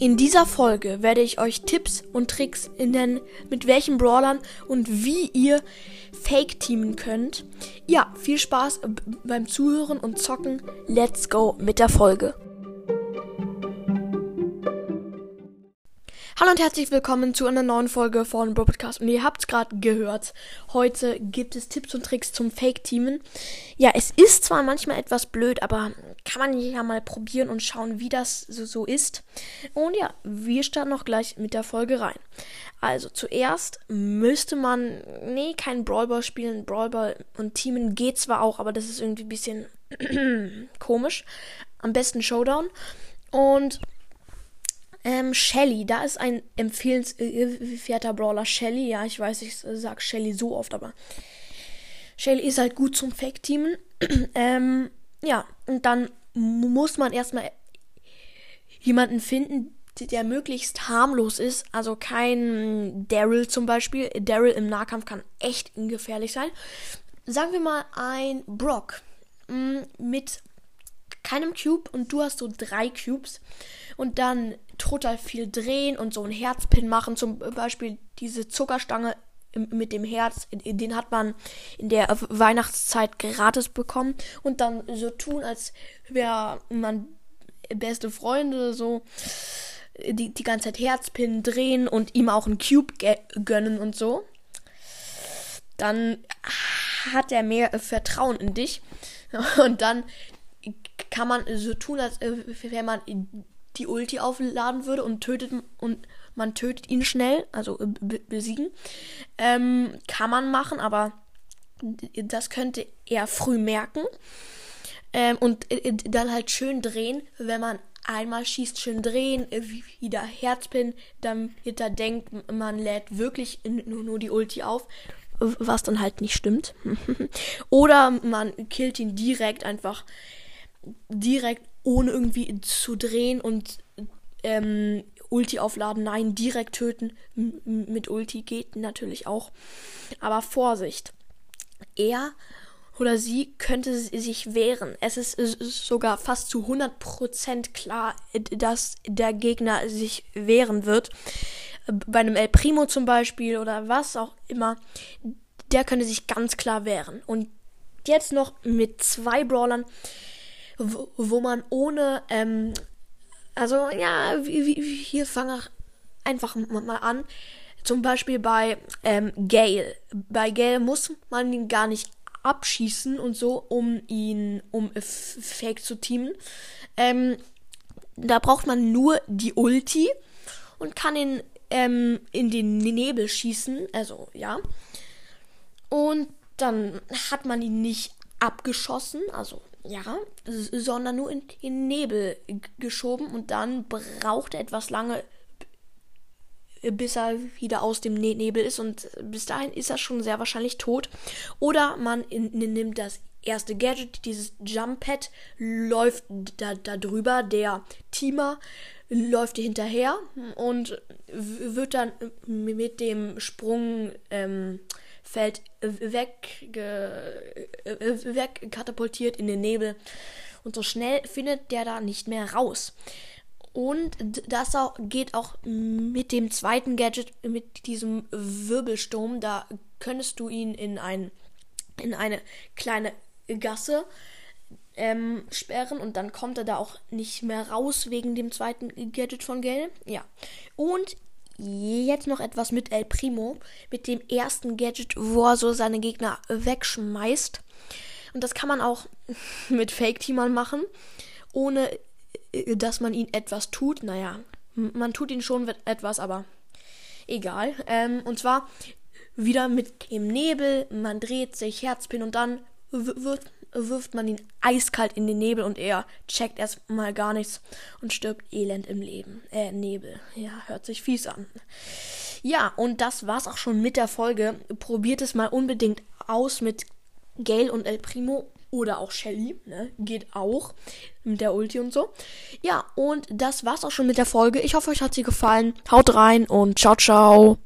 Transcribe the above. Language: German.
In dieser Folge werde ich euch Tipps und Tricks nennen, mit welchen Brawlern und wie ihr Fake teamen könnt. Ja, viel Spaß beim Zuhören und Zocken. Let's go mit der Folge. Hallo und herzlich willkommen zu einer neuen Folge von Bro Podcast. Und ihr habt es gerade gehört. Heute gibt es Tipps und Tricks zum Fake-Teamen. Ja, es ist zwar manchmal etwas blöd, aber kann man ja mal probieren und schauen, wie das so, so ist. Und ja, wir starten noch gleich mit der Folge rein. Also zuerst müsste man, nee, kein Brawlball spielen. Brawlball und Teamen geht zwar auch, aber das ist irgendwie ein bisschen komisch. Am besten Showdown. Und ähm, Shelly, da ist ein empfehlenswerter Brawler. Shelly, ja, ich weiß, ich sag Shelly so oft, aber Shelly ist halt gut zum Fake-Teamen. ähm, ja, und dann muss man erstmal jemanden finden, der möglichst harmlos ist. Also kein Daryl zum Beispiel. Daryl im Nahkampf kann echt gefährlich sein. Sagen wir mal ein Brock mm, mit keinem Cube und du hast so drei Cubes und dann total viel drehen und so ein Herzpin machen, zum Beispiel diese Zuckerstange mit dem Herz, den hat man in der Weihnachtszeit gratis bekommen. Und dann so tun, als wäre man beste Freunde, so die, die ganze Zeit Herzpin drehen und ihm auch einen Cube gönnen und so. Dann hat er mehr Vertrauen in dich. Und dann kann man so tun, als wäre man die Ulti aufladen würde und tötet und man tötet ihn schnell, also besiegen. Ähm, kann man machen, aber das könnte er früh merken. Ähm, und äh, dann halt schön drehen, wenn man einmal schießt, schön drehen, äh, wieder Herzpin, damit er denkt, man lädt wirklich nur, nur die Ulti auf, was dann halt nicht stimmt. Oder man killt ihn direkt einfach direkt ohne irgendwie zu drehen und ähm, Ulti aufladen. Nein, direkt töten mit Ulti geht natürlich auch. Aber Vorsicht. Er oder sie könnte sich wehren. Es ist sogar fast zu 100% klar, dass der Gegner sich wehren wird. Bei einem El Primo zum Beispiel oder was auch immer. Der könnte sich ganz klar wehren. Und jetzt noch mit zwei Brawlern wo, man ohne, ähm, also ja, hier fange ich einfach mal an. Zum Beispiel bei ähm, Gale. Bei Gale muss man ihn gar nicht abschießen und so, um ihn, um Fake zu teamen. Ähm, da braucht man nur die Ulti und kann ihn ähm, in den Nebel schießen. Also, ja. Und dann hat man ihn nicht abgeschossen, also ja, sondern nur in den Nebel geschoben und dann braucht er etwas lange, bis er wieder aus dem ne-, Nebel ist und bis dahin ist er schon sehr wahrscheinlich tot. Oder man nimmt das erste Gadget, dieses Jump Pad, läuft da, da drüber, der Teamer läuft hinterher und wird dann mit dem Sprung ähm, fällt weg, wegkatapultiert in den Nebel. Und so schnell findet der da nicht mehr raus. Und das auch, geht auch mit dem zweiten Gadget, mit diesem Wirbelsturm. Da könntest du ihn in, ein, in eine kleine Gasse ähm, sperren und dann kommt er da auch nicht mehr raus wegen dem zweiten Gadget von Gale. Ja. Und Jetzt noch etwas mit El Primo, mit dem ersten Gadget, wo er so seine Gegner wegschmeißt. Und das kann man auch mit Fake-Teamern machen, ohne äh, dass man ihn etwas tut. Naja, man tut ihn schon etwas, aber egal. Ähm, und zwar wieder mit dem Nebel, man dreht sich Herzpin und dann wird wirft man ihn eiskalt in den Nebel und er checkt erstmal gar nichts und stirbt elend im Leben. Äh, Nebel. Ja, hört sich fies an. Ja, und das war's auch schon mit der Folge. Probiert es mal unbedingt aus mit Gail und El Primo oder auch Shelly, ne? Geht auch mit der Ulti und so. Ja, und das war's auch schon mit der Folge. Ich hoffe, euch hat sie gefallen. Haut rein und ciao, ciao.